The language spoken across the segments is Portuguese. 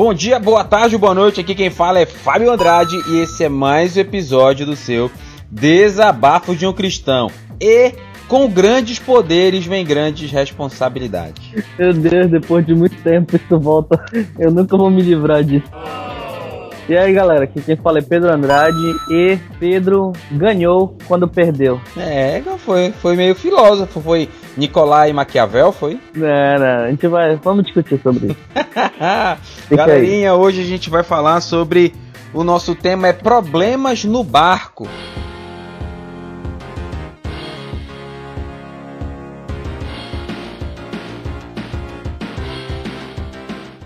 Bom dia, boa tarde, boa noite. Aqui quem fala é Fábio Andrade e esse é mais um episódio do seu Desabafo de um Cristão. E com grandes poderes vem grandes responsabilidades. Meu Deus, depois de muito tempo isso volta. Eu nunca vou me livrar disso. E aí galera, aqui quem fala é Pedro Andrade e Pedro ganhou quando perdeu. É, foi, foi meio filósofo, foi Nicolai Maquiavel, foi? Não, não, a gente vai, vamos discutir sobre isso. Galerinha, hoje a gente vai falar sobre o nosso tema é problemas no barco.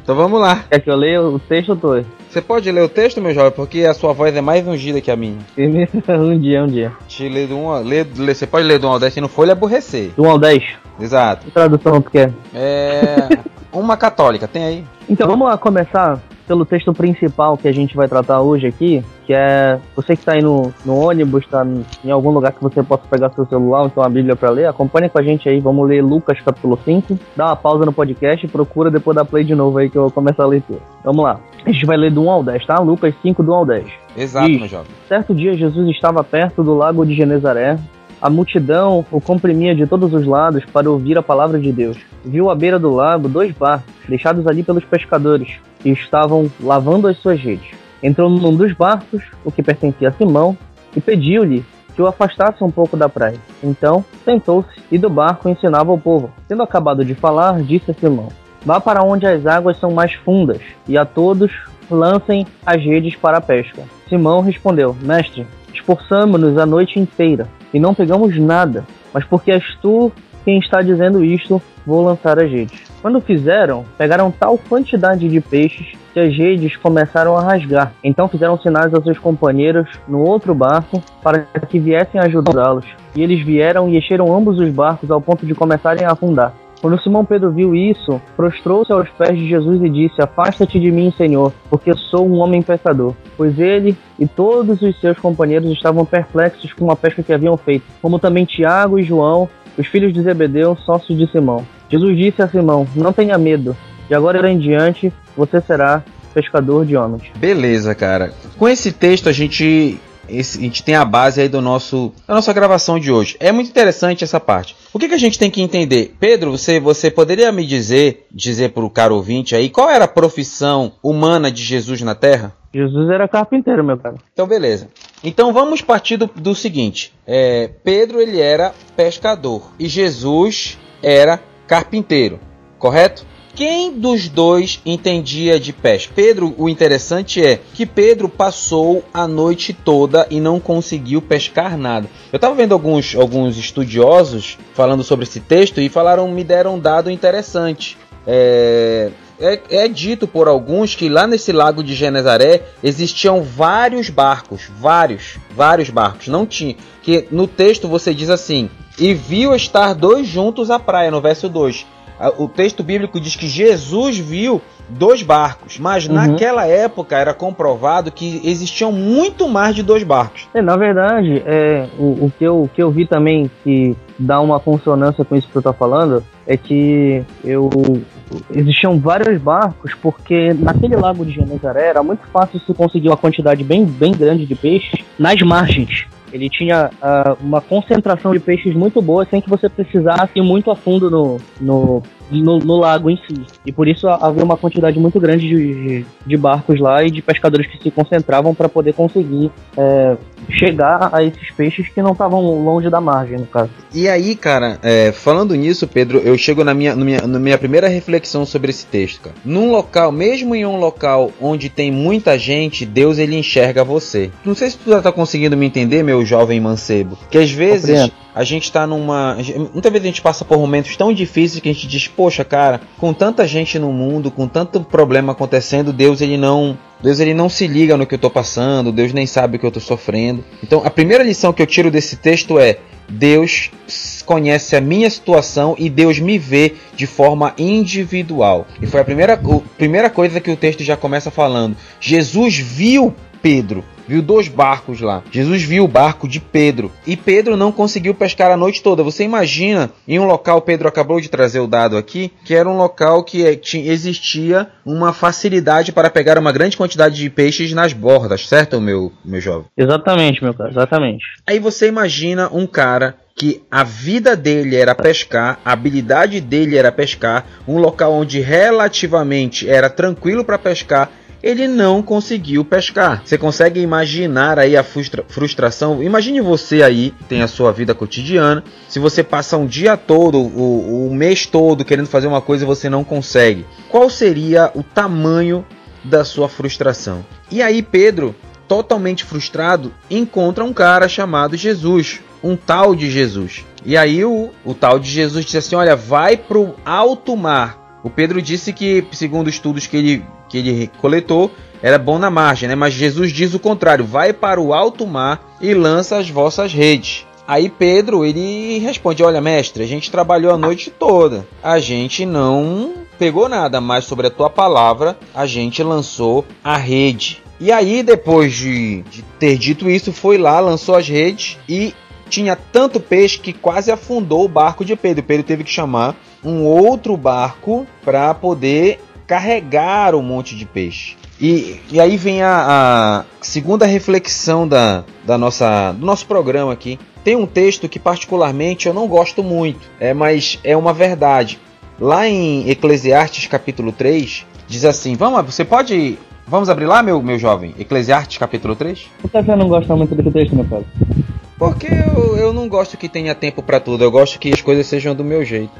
Então vamos lá. Quer que eu leia o texto ou tô? Você pode ler o texto, meu jovem, porque a sua voz é mais ungida que a minha. um dia, um dia. Te lê do 1 ao... Lê, lê, você pode ler do 1 ao 10 se não for lhe aborrecer. Do 1 ao 10? Exato. Que tradução tu quer? É... uma católica, tem aí. Então vamos lá começar pelo texto principal que a gente vai tratar hoje aqui, que é você que está aí no, no ônibus, está em algum lugar que você possa pegar seu celular ou então a Bíblia para ler, acompanhe com a gente aí, vamos ler Lucas capítulo 5, dá uma pausa no podcast e procura depois da play de novo aí que eu vou começar a leitura. Vamos lá. A gente vai ler do 1 ao 10, tá? Lucas 5, do 1 ao 10. Exato, Diz, meu jovem. Certo dia, Jesus estava perto do lago de Genezaré. A multidão o comprimia de todos os lados para ouvir a palavra de Deus. Viu à beira do lago dois barcos, deixados ali pelos pescadores, que estavam lavando as suas redes. Entrou num dos barcos, o que pertencia a Simão, e pediu-lhe que o afastasse um pouco da praia. Então, sentou-se e do barco ensinava ao povo. Tendo acabado de falar, disse a Simão: Vá para onde as águas são mais fundas, e a todos lancem as redes para a pesca. Simão respondeu: Mestre, esforçamo-nos a noite inteira e não pegamos nada, mas porque és tu quem está dizendo isto, vou lançar as redes. Quando fizeram, pegaram tal quantidade de peixes que as redes começaram a rasgar. Então fizeram sinais aos seus companheiros no outro barco para que viessem ajudá-los. E eles vieram e encheram ambos os barcos ao ponto de começarem a afundar. Quando Simão Pedro viu isso, prostrou-se aos pés de Jesus e disse: Afasta-te de mim, Senhor, porque sou um homem pecador. Pois ele e todos os seus companheiros estavam perplexos com a pesca que haviam feito, como também Tiago e João, os filhos de Zebedeu, sócios de Simão. Jesus disse a Simão: Não tenha medo, de agora em diante você será pescador de homens. Beleza, cara. Com esse texto a gente esse, a gente tem a base aí do nosso da nossa gravação de hoje. É muito interessante essa parte. O que, que a gente tem que entender? Pedro, você, você poderia me dizer, dizer para o caro ouvinte aí, qual era a profissão humana de Jesus na Terra? Jesus era carpinteiro, meu cara. Então, beleza. Então vamos partir do, do seguinte: é, Pedro ele era pescador e Jesus era carpinteiro, correto? Quem dos dois entendia de pesca? Pedro, o interessante é que Pedro passou a noite toda e não conseguiu pescar nada. Eu estava vendo alguns, alguns estudiosos falando sobre esse texto e falaram, me deram um dado interessante. É, é, é, dito por alguns que lá nesse lago de Genezaré existiam vários barcos, vários, vários barcos. Não tinha. Que no texto você diz assim: e viu estar dois juntos à praia, no verso 2 o texto bíblico diz que Jesus viu dois barcos, mas uhum. naquela época era comprovado que existiam muito mais de dois barcos. É, na verdade, é, o, o, que eu, o que eu vi também que dá uma consonância com isso que tu tá falando é que eu existiam vários barcos porque naquele lago de Genezaré era muito fácil se conseguir uma quantidade bem, bem grande de peixes nas margens. Ele tinha uh, uma concentração de peixes muito boa sem que você precisasse ir muito a fundo no, no, no, no, lago em si. E por isso havia uma quantidade muito grande de, de barcos lá e de pescadores que se concentravam para poder conseguir é, chegar a esses peixes que não estavam longe da margem, no caso. E aí, cara, é, falando nisso, Pedro, eu chego na minha, na minha, na minha primeira reflexão sobre esse texto, cara. Num local, mesmo em um local onde tem muita gente, Deus ele enxerga você. Não sei se tu já tá conseguindo me entender, meu jovem mancebo, que às vezes Compreendo. A gente tá numa, muitas vezes a gente passa por momentos tão difíceis que a gente diz, poxa, cara, com tanta gente no mundo, com tanto problema acontecendo, Deus ele não Deus ele não se liga no que eu estou passando, Deus nem sabe o que eu estou sofrendo. Então a primeira lição que eu tiro desse texto é: Deus conhece a minha situação e Deus me vê de forma individual. E foi a primeira, a primeira coisa que o texto já começa falando. Jesus viu Pedro viu dois barcos lá. Jesus viu o barco de Pedro e Pedro não conseguiu pescar a noite toda. Você imagina em um local, Pedro acabou de trazer o dado aqui, que era um local que é, existia uma facilidade para pegar uma grande quantidade de peixes nas bordas, certo, meu, meu jovem? Exatamente, meu cara, exatamente. Aí você imagina um cara que a vida dele era pescar, a habilidade dele era pescar, um local onde relativamente era tranquilo para pescar ele não conseguiu pescar. Você consegue imaginar aí a frustra frustração? Imagine você aí, tem a sua vida cotidiana, se você passa um dia todo, o, o mês todo querendo fazer uma coisa e você não consegue. Qual seria o tamanho da sua frustração? E aí Pedro, totalmente frustrado, encontra um cara chamado Jesus, um tal de Jesus. E aí o, o tal de Jesus disse assim: Olha, vai pro alto mar. O Pedro disse que, segundo estudos que ele que ele coletou era bom na margem, né? Mas Jesus diz o contrário: vai para o alto mar e lança as vossas redes. Aí Pedro ele responde: Olha, mestre, a gente trabalhou a noite toda, a gente não pegou nada, mas sobre a tua palavra a gente lançou a rede. E aí, depois de, de ter dito isso, foi lá, lançou as redes e tinha tanto peixe que quase afundou o barco de Pedro. Pedro teve que chamar um outro barco para poder carregar um monte de peixe. E, e aí vem a, a, segunda reflexão da, da nossa, do nosso programa aqui. Tem um texto que particularmente eu não gosto muito, é, mas é uma verdade. Lá em Eclesiastes capítulo 3, diz assim: Vamos, você pode. Vamos abrir lá, meu, meu jovem? Eclesiastes capítulo 3? Por que você não gosta muito desse texto, meu pai? Porque eu, eu não gosto que tenha tempo para tudo, eu gosto que as coisas sejam do meu jeito.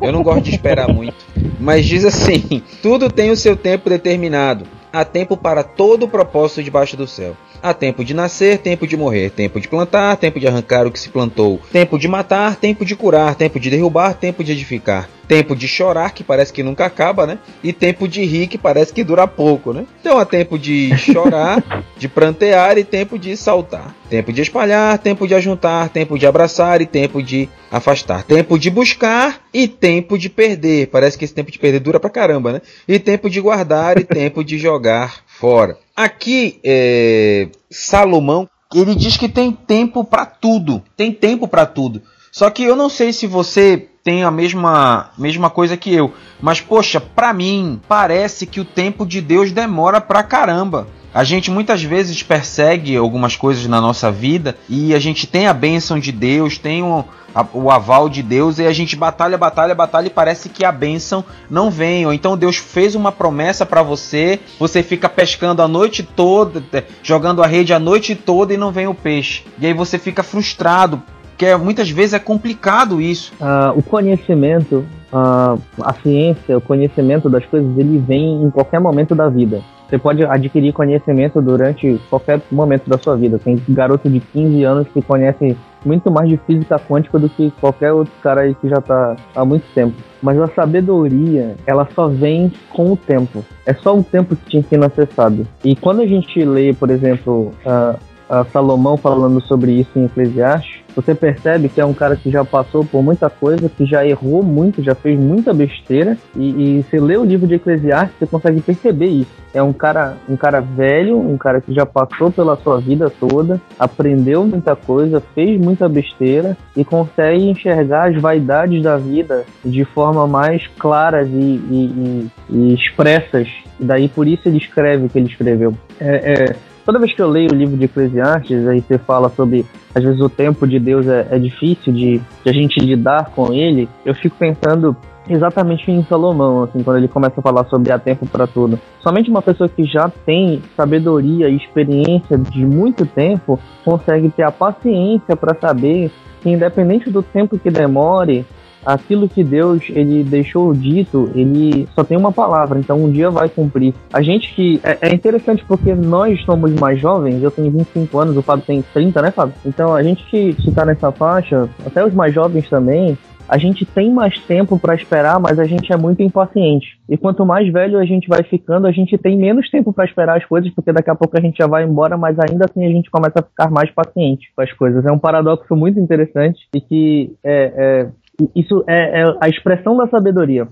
Eu não gosto de esperar muito. Mas diz assim: tudo tem o seu tempo determinado. Há tempo para todo o propósito debaixo do céu. Há tempo de nascer, tempo de morrer, tempo de plantar, tempo de arrancar o que se plantou, tempo de matar, tempo de curar, tempo de derrubar, tempo de edificar, tempo de chorar, que parece que nunca acaba, né? E tempo de rir, que parece que dura pouco, né? Então há tempo de chorar, de prantear e tempo de saltar. Tempo de espalhar, tempo de ajuntar, tempo de abraçar e tempo de afastar. Tempo de buscar e tempo de perder. Parece que esse tempo de perder dura pra caramba, né? E tempo de guardar e tempo de jogar fora. Aqui, é, Salomão, ele diz que tem tempo para tudo. Tem tempo para tudo. Só que eu não sei se você tem a mesma, mesma coisa que eu. Mas, poxa, para mim, parece que o tempo de Deus demora pra caramba. A gente muitas vezes persegue algumas coisas na nossa vida e a gente tem a bênção de Deus, tem o, a, o aval de Deus e a gente batalha, batalha, batalha e parece que a bênção não vem. Ou então Deus fez uma promessa para você, você fica pescando a noite toda, jogando a rede a noite toda e não vem o peixe. E aí você fica frustrado, porque muitas vezes é complicado isso. Uh, o conhecimento, uh, a ciência, o conhecimento das coisas, ele vem em qualquer momento da vida. Você pode adquirir conhecimento durante qualquer momento da sua vida. Tem garoto de 15 anos que conhece muito mais de física quântica do que qualquer outro cara aí que já está há muito tempo. Mas a sabedoria, ela só vem com o tempo. É só o tempo que te ensina a ser sábio. E quando a gente lê, por exemplo, uh, uh, Salomão falando sobre isso em Eclesiastes, você percebe que é um cara que já passou por muita coisa, que já errou muito, já fez muita besteira. E, e você lê o livro de Eclesiastes, você consegue perceber isso. É um cara, um cara velho, um cara que já passou pela sua vida toda, aprendeu muita coisa, fez muita besteira e consegue enxergar as vaidades da vida de forma mais claras e, e, e, e expressas. Daí por isso ele escreve o que ele escreveu. É, é, toda vez que eu leio o livro de Eclesiastes, aí você fala sobre às vezes o tempo de Deus é, é difícil de, de, a gente lidar com ele, eu fico pensando exatamente em Salomão, assim, quando ele começa a falar sobre há tempo para tudo. Somente uma pessoa que já tem sabedoria e experiência de muito tempo consegue ter a paciência para saber que independente do tempo que demore, aquilo que Deus ele deixou dito, ele só tem uma palavra, então um dia vai cumprir. A gente que é, é, interessante porque nós somos mais jovens, eu tenho 25 anos, o Fábio tem 30, né, Fábio? Então a gente que está nessa faixa, até os mais jovens também, a gente tem mais tempo para esperar, mas a gente é muito impaciente. E quanto mais velho a gente vai ficando, a gente tem menos tempo para esperar as coisas, porque daqui a pouco a gente já vai embora, mas ainda assim a gente começa a ficar mais paciente com as coisas. É um paradoxo muito interessante e que é, é Isso é, é, a expressão da sabedoria.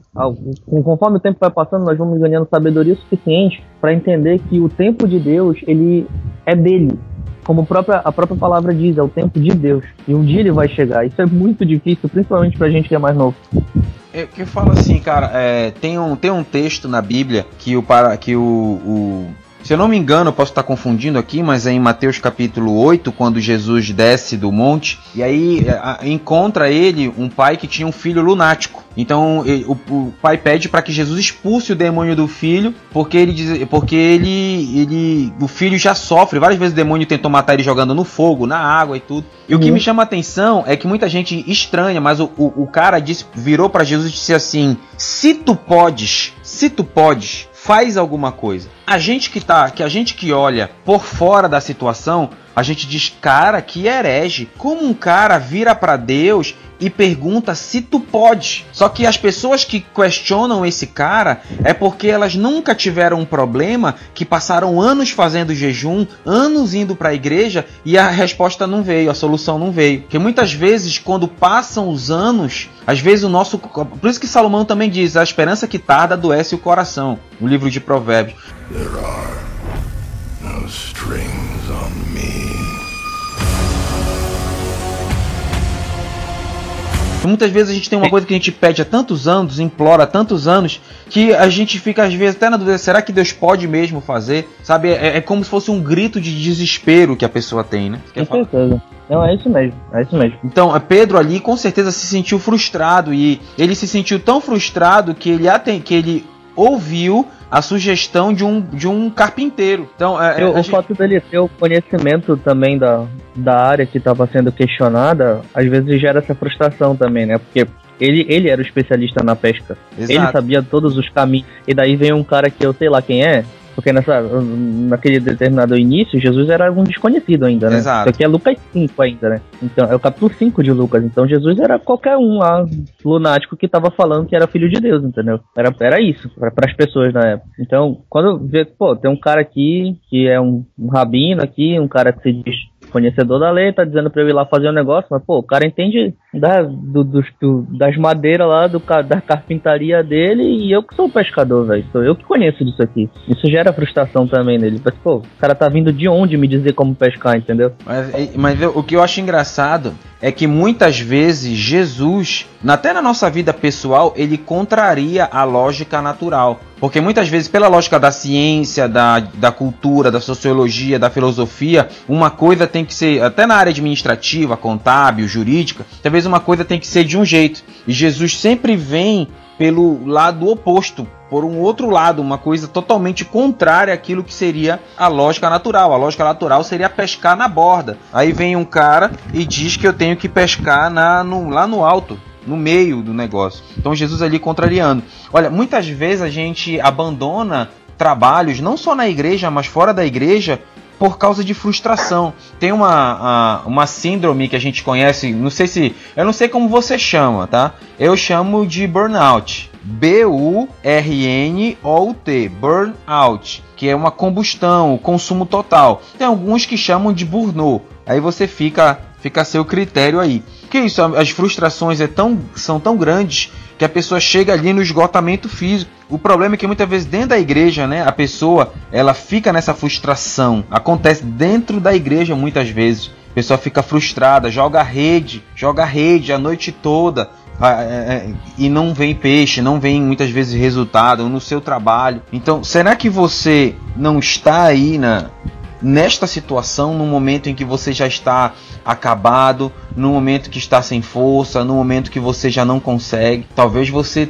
Conforme o tempo vai passando, nós vamos ganhando sabedoria suficiente para entender que o tempo de Deus ele é dele. Como a própria, a própria palavra diz, é o tempo de Deus. E um dia ele vai chegar. Isso é muito difícil, principalmente pra gente que é mais novo. Eu, que eu falo assim, cara, é, tem, um, tem um texto na Bíblia que o, para, que o, o se eu não me engano, eu posso estar confundindo aqui, mas é em Mateus capítulo 8, quando Jesus desce do monte, e aí é, encontra ele um pai que tinha um filho lunático. Então o, pai pede para que Jesus expulse o demônio do filho, porque ele diz, porque ele, ele, o filho já sofre. Várias vezes o demônio tentou matar ele jogando no fogo, na água e tudo. E uhum. o que uhum. me chama a atenção é que muita gente estranha, mas o, o, o cara disse, virou para Jesus e disse assim: Se tu podes, se tu podes, faz alguma coisa. A gente que tá, que a gente que olha por fora da situação, a gente diz, cara, que herege. Como um cara vira para Deus e pergunta se tu pode. Só que as pessoas que questionam esse cara é porque elas nunca tiveram um problema, que passaram anos fazendo jejum, anos indo para a igreja e a resposta não veio, a solução não veio. Porque muitas vezes quando passam os anos, às vezes o nosso, por isso que Salomão também diz, a esperança que tarda adoece o coração, no livro de Provérbios. There are no strings Muitas vezes a gente tem uma coisa que a gente pede há tantos anos, implora há tantos anos, que a gente fica às vezes até na dúvida, será que Deus pode mesmo fazer? Sabe, é, é como se fosse um grito de desespero que a pessoa tem, né? Com certeza. Não, é isso mesmo, é isso mesmo. Então, Pedro ali com certeza se sentiu frustrado e ele se sentiu tão frustrado que ele, que ele ouviu a sugestão de um, de um carpinteiro. Então, é, o gente... fato dele ter o conhecimento também da, da área que estava sendo questionada, às vezes gera essa frustração também, né? Porque ele, ele era o especialista na pesca. Exato. Ele sabia todos os caminhos. E daí vem um cara que eu sei lá quem é, porque nessa, naquele determinado início, Jesus era um desconhecido ainda, né? Exato. Isso aqui é Lucas 5 ainda, né? Então, é o capítulo 5 de Lucas. Então, Jesus era qualquer um lá, lunático, que tava falando que era filho de Deus, entendeu? Era, era isso, para as pessoas na época. Então, quando vê, pô, tem um cara aqui que é um, um rabino aqui, um cara que se diz conhecedor da lei, tá dizendo pra eu ir lá fazer um negócio, mas pô, o cara entende da, do, do, do, das madeiras lá, do, da carpintaria dele, e eu que sou o pescador, velho. Sou eu que conheço disso aqui. Isso gera frustração também nele. Mas, pô, o cara tá vindo de onde me dizer como pescar, entendeu? Mas, mas o que eu acho engraçado é que muitas vezes Jesus, até na nossa vida pessoal, ele contraria a lógica natural. Porque muitas vezes, pela lógica da ciência, da, da cultura, da sociologia, da filosofia, uma coisa tem que ser, até na área administrativa, contábil, jurídica, talvez uma coisa tem que ser de um jeito. E Jesus sempre vem pelo lado oposto, por um outro lado, uma coisa totalmente contrária àquilo que seria a lógica natural. A lógica natural seria pescar na borda. Aí vem um cara e diz que eu tenho que pescar na, no, lá no alto, no meio do negócio. Então Jesus ali contrariando. Olha, muitas vezes a gente abandona trabalhos, não só na igreja, mas fora da igreja, por causa de frustração. Tem uma, uma síndrome que a gente conhece, não sei se. Eu não sei como você chama, tá? Eu chamo de burnout. B-U-R-N-O-T, burnout, que é uma combustão, consumo total. Tem alguns que chamam de burnout. Aí você fica, fica a seu critério aí. Que isso? As frustrações é tão, são tão grandes que a pessoa chega ali no esgotamento físico. O problema é que muitas vezes dentro da igreja, né, a pessoa ela fica nessa frustração. Acontece dentro da igreja muitas vezes. A pessoa fica frustrada, joga rede, joga rede a noite toda. E não vem peixe, não vem muitas vezes resultado no seu trabalho. Então, será que você não está aí na, nesta situação, no momento em que você já está acabado, no momento que está sem força, no momento que você já não consegue. Talvez você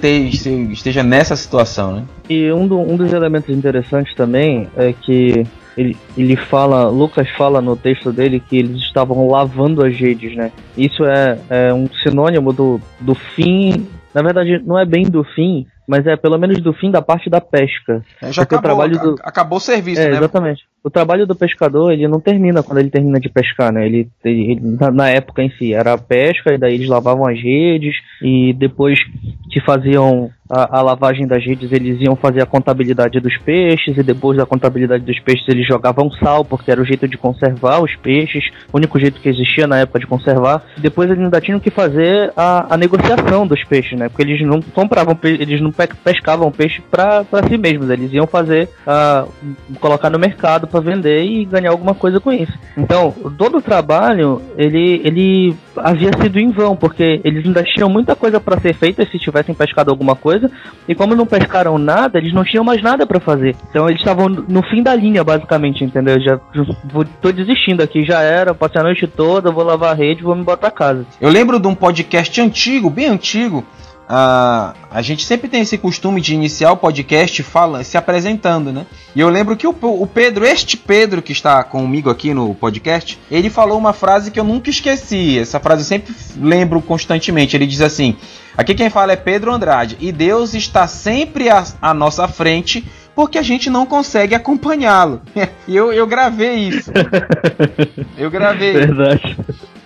esteja nessa situação, né? E um, do, um dos elementos interessantes também é que ele, ele fala, Lucas fala no texto dele que eles estavam lavando as redes, né? Isso é, é um sinônimo do, do fim. Na verdade, não é bem do fim, mas é pelo menos do fim da parte da pesca. É, já acabou, o trabalho do... acabou o serviço, é, né? Exatamente. O trabalho do pescador, ele não termina quando ele termina de pescar, né? Ele, ele na época em si, era a pesca, e daí eles lavavam as redes, e depois que faziam a, a, lavagem das redes, eles iam fazer a contabilidade dos peixes e depois da contabilidade dos peixes eles jogavam sal, porque era o jeito de conservar os peixes, o único jeito que existia na época de conservar. Depois eles ainda tinham que fazer a, a negociação dos peixes, né? Porque eles não compravam, eles não pescavam peixe para si mesmos, eles iam fazer, uh, colocar no mercado para vender e ganhar alguma coisa com isso. Então, todo o trabalho, ele, ele havia sido em vão, porque eles ainda tinham muita coisa para ser feita se tivessem pescado alguma coisa, e como não pescaram nada, eles não tinham mais nada para fazer. Então eles estavam no fim da linha, basicamente, entendeu? Já vou, tô desistindo aqui, já era, passei a noite toda, vou lavar a rede, vou me botar pra casa. Eu lembro de um podcast antigo, bem antigo, Uh, a gente sempre tem esse costume de iniciar o podcast fala, se apresentando, né? E eu lembro que o, o, Pedro, este Pedro que está comigo aqui no podcast, ele falou uma frase que eu nunca esqueci. Essa frase eu sempre lembro constantemente. Ele diz assim: Aqui quem fala é Pedro Andrade, e Deus está sempre à, à nossa frente porque a gente não consegue acompanhá-lo. eu, eu gravei isso. Eu gravei. Verdade.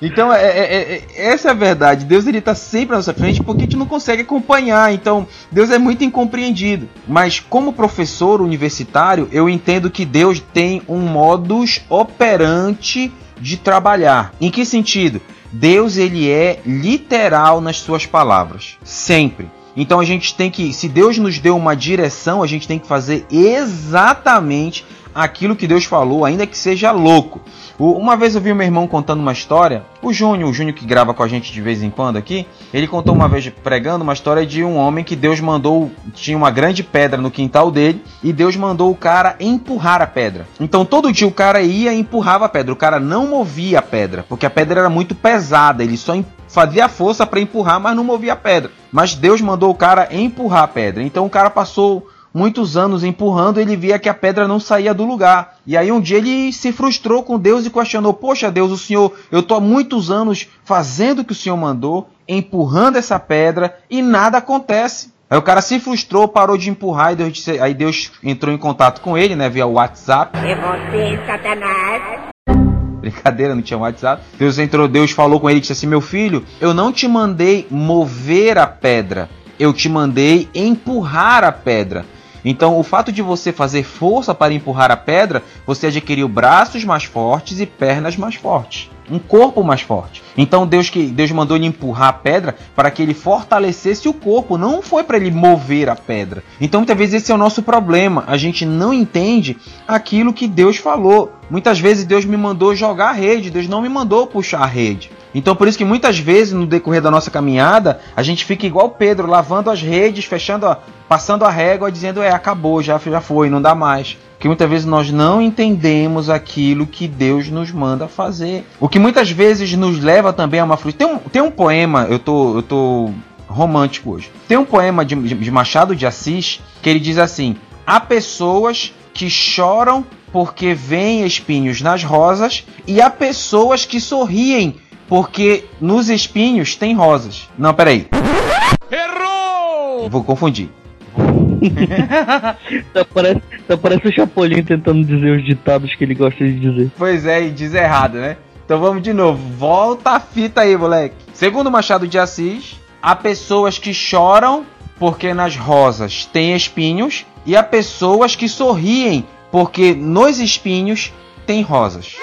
Então, é, é, é, essa é a verdade. Deus ele está sempre à nossa frente porque a gente não consegue acompanhar. Então, Deus é muito incompreendido. Mas, como professor universitário, eu entendo que Deus tem um modus operante de trabalhar. Em que sentido? Deus ele é literal nas suas palavras, sempre. Então a gente tem que, se Deus nos deu uma direção, a gente tem que fazer exatamente aquilo que Deus falou, ainda que seja louco. Uma vez eu vi meu irmão contando uma história, o Júnior, o Júnior que grava com a gente de vez em quando aqui, ele contou uma vez pregando uma história de um homem que Deus mandou, tinha uma grande pedra no quintal dele, e Deus mandou o cara empurrar a pedra. Então todo dia o cara ia e empurrava a pedra, o cara não movia a pedra, porque a pedra era muito pesada, ele só fazia força para empurrar, mas não movia a pedra. Mas Deus mandou o cara empurrar a pedra. Então o cara passou muitos anos empurrando, ele via que a pedra não saía do lugar. E aí um dia ele se frustrou com Deus e questionou: Poxa, Deus, o Senhor, eu estou há muitos anos fazendo o que o Senhor mandou, empurrando essa pedra e nada acontece. Aí o cara se frustrou, parou de empurrar e Deus disse, aí Deus entrou em contato com ele, né, via WhatsApp. É você, Satanás. Brincadeira, não tinha WhatsApp. Deus entrou, Deus falou com ele e disse assim: Meu filho, eu não te mandei mover a pedra, eu te mandei empurrar a pedra. Então, o fato de você fazer força para empurrar a pedra, você adquiriu braços mais fortes e pernas mais fortes um corpo mais forte. Então Deus que Deus mandou ele empurrar a pedra para que ele fortalecesse o corpo, não foi para ele mover a pedra. Então muitas vezes esse é o nosso problema, a gente não entende aquilo que Deus falou. Muitas vezes Deus me mandou jogar a rede, Deus não me mandou puxar a rede. Então por isso que muitas vezes no decorrer da nossa caminhada, a gente fica igual Pedro, lavando as redes, fechando, a, passando a régua, dizendo é, acabou, já já foi, não dá mais que muitas vezes nós não entendemos aquilo que Deus nos manda fazer. O que muitas vezes nos leva também a uma frustração. Tem um, tem um poema, eu tô, eu tô romântico hoje. Tem um poema de, de Machado de Assis que ele diz assim: há pessoas que choram porque veem espinhos nas rosas e há pessoas que sorriem porque nos espinhos tem rosas. Não, peraí. Errou! Vou confundir. tá, parece, tá parece o Chapolin tentando dizer os ditados que ele gosta de dizer. Pois é, e diz errado, né? Então vamos de novo. Volta a fita aí, moleque. Segundo Machado de Assis, há pessoas que choram porque nas rosas tem espinhos e há pessoas que sorriem porque nos espinhos tem rosas.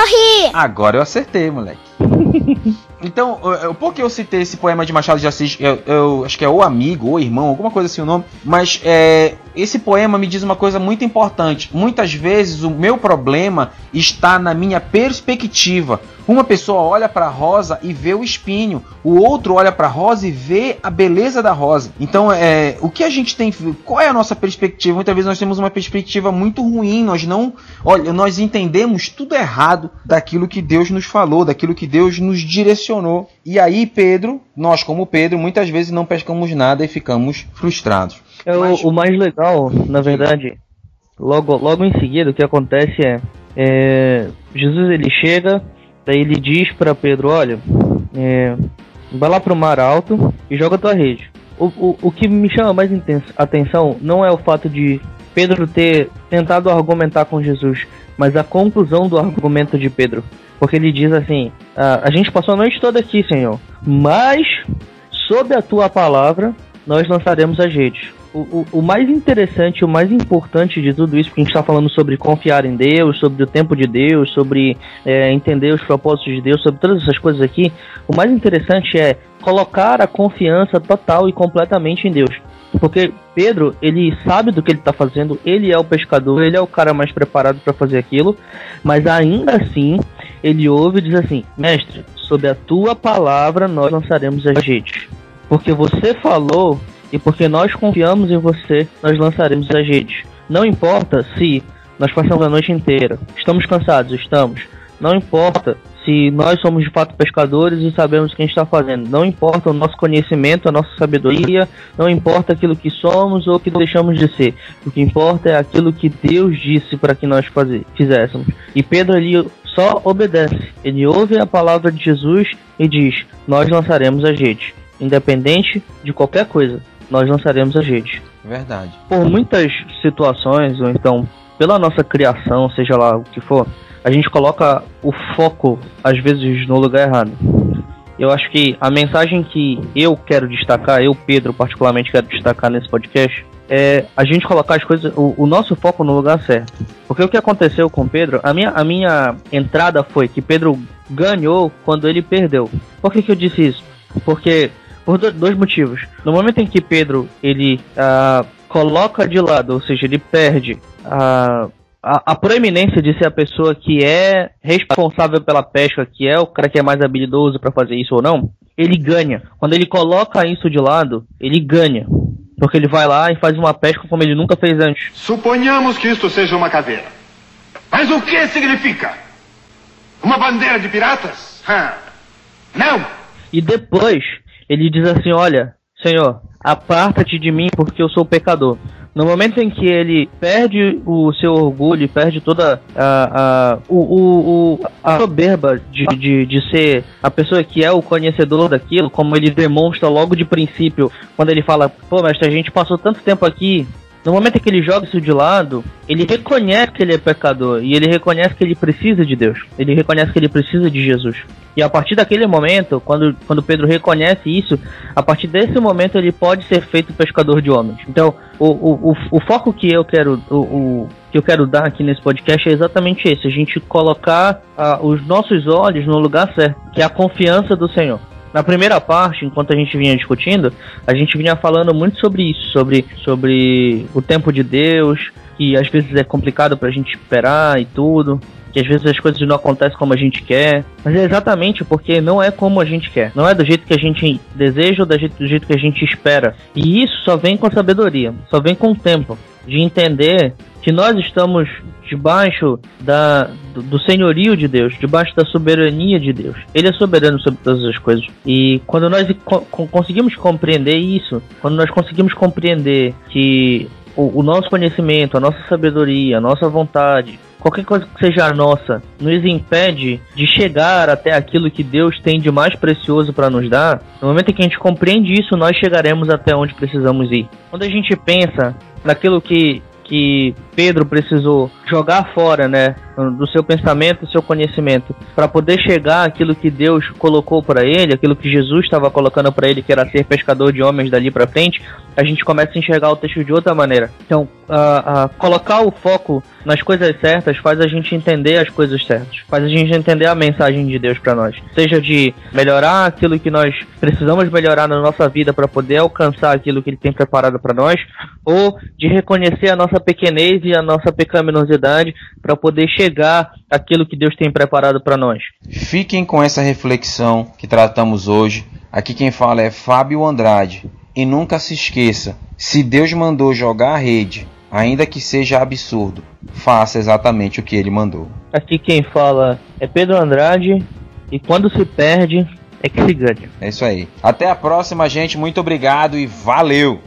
Morri! Agora eu acertei, moleque. Então, por que eu citei esse poema de Machado de Assis? Eu, eu, acho que é o amigo, ou irmão, alguma coisa assim o nome. Mas é, esse poema me diz uma coisa muito importante. Muitas vezes o meu problema está na minha perspectiva. Uma pessoa olha para a rosa e vê o espinho, o outro olha para a rosa e vê a beleza da rosa. Então, é, o que a gente tem, qual é a nossa perspectiva? Muitas vezes nós temos uma perspectiva muito ruim, nós não, olha, nós entendemos tudo errado daquilo que Deus nos falou, daquilo que Deus nos direcionou. E aí, Pedro, nós como Pedro, muitas vezes não pescamos nada e ficamos frustrados. É, Mas... o, mais legal, na verdade, logo, logo em seguida, o que acontece é, é Jesus ele chega, daí ele diz para Pedro, olha, é, vai lá pro mar alto e joga tua rede. O, o, o que me chama mais atenção não é o fato de Pedro ter tentado argumentar com Jesus, mas a conclusão do argumento de Pedro. Porque ele diz assim: ah, A gente passou a noite toda aqui, Senhor, mas sob a tua palavra nós lançaremos as redes. O, o, o, mais interessante, o mais importante de tudo isso, porque a gente está falando sobre confiar em Deus, sobre o tempo de Deus, sobre é, entender os propósitos de Deus, sobre todas essas coisas aqui, o mais interessante é colocar a confiança total e completamente em Deus. Porque Pedro, ele sabe do que ele está fazendo, ele é o pescador, ele é o cara mais preparado para fazer aquilo, mas ainda assim, ele ouve e diz assim: Mestre, sob a tua palavra nós lançaremos as redes. Porque você falou e porque nós confiamos em você, nós lançaremos as redes. Não importa se nós passamos a noite inteira, estamos cansados, estamos. Não importa se nós somos de fato pescadores e sabemos o que a gente está fazendo. Não importa o nosso conhecimento, a nossa sabedoria, não importa aquilo que somos ou que deixamos de ser. O que importa é aquilo que Deus disse para que nós fazer, fizéssemos. E Pedro ali só obedece. Ele ouve a palavra de Jesus e diz: Nós lançaremos a gente, independente de qualquer coisa. Nós lançaremos a gente. Verdade. Por muitas situações, ou então pela nossa criação, seja lá o que for, a gente coloca o foco, às vezes, no lugar errado. Eu acho que a mensagem que eu quero destacar, eu, Pedro, particularmente quero destacar nesse podcast, é a gente colocar as coisas, o, o, nosso foco no lugar certo. Porque o que aconteceu com Pedro, a minha, a minha entrada foi que Pedro ganhou quando ele perdeu. Por que, que eu disse isso? Porque por dois motivos. No momento em que Pedro ele uh, coloca de lado, ou seja, ele perde a uh, a, a, proeminência de ser a pessoa que é responsável pela pesca, que é o cara que é mais habilidoso para fazer isso ou não, ele ganha. Quando ele coloca isso de lado, ele ganha. Porque ele vai lá e faz uma pesca como ele nunca fez antes. Suponhamos que isto seja uma caveira. Mas o que significa? Uma bandeira de piratas? Não! E depois ele diz assim: Olha, Senhor, aparta-te de mim porque eu sou pecador. No momento em que ele perde o seu orgulho, perde toda a, a, o, o, a soberba de, de, de ser a pessoa que é o conhecedor daquilo, como ele demonstra logo de princípio, quando ele fala, pô, mestre, a gente passou tanto tempo aqui, no momento em que ele joga isso de lado, ele reconhece que ele é pecador e ele reconhece que ele precisa de Deus. Ele reconhece que ele precisa de Jesus. E a partir daquele momento, quando, quando Pedro reconhece isso, a partir desse momento ele pode ser feito pescador de homens. Então, o, o, o, o foco que eu quero o, o, que eu quero dar aqui nesse podcast é exatamente esse: a gente colocar uh, os nossos olhos no lugar certo, que é a confiança do Senhor. Na primeira parte, enquanto a gente vinha discutindo, a gente vinha falando muito sobre isso, sobre, sobre o tempo de Deus, que às vezes é complicado para a gente esperar e tudo que às vezes as coisas não acontecem como a gente quer, mas é exatamente porque não é como a gente quer, não é do jeito que a gente deseja ou do jeito, do jeito que a gente espera. E isso só vem com sabedoria, só vem com o tempo de entender que nós estamos debaixo da, do, senhorio de Deus, debaixo da soberania de Deus. Ele é soberano sobre todas as coisas. E quando nós co conseguimos compreender isso, quando nós conseguimos compreender que o, o nosso conhecimento, a nossa sabedoria, a nossa vontade, qualquer coisa que seja nossa, nos impede de chegar até aquilo que Deus tem de mais precioso para nos dar, no momento em que a gente compreende isso, nós chegaremos até onde precisamos ir. Quando a gente pensa naquilo que que Pedro precisou jogar fora, né, do seu pensamento, do seu conhecimento, para poder chegar àquilo que Deus colocou para ele, aquilo que Jesus estava colocando para ele, que era ser pescador de homens dali para frente, a gente começa a enxergar o texto de outra maneira. Então, uh, uh, colocar o foco nas coisas certas faz a gente entender as coisas certas, faz a gente entender a mensagem de Deus para nós, seja de melhorar aquilo que nós precisamos melhorar na nossa vida para poder alcançar aquilo que Ele tem preparado para nós, ou de reconhecer a nossa pequenez e a nossa pecaminosidade para poder chegar àquilo que Deus tem preparado para nós. Fiquem com essa reflexão que tratamos hoje. Aqui quem fala é Fábio Andrade. E nunca se esqueça: se Deus mandou jogar a rede, ainda que seja absurdo, faça exatamente o que ele mandou. Aqui quem fala é Pedro Andrade. E quando se perde, é que se ganha. É isso aí. Até a próxima, gente. Muito obrigado e valeu!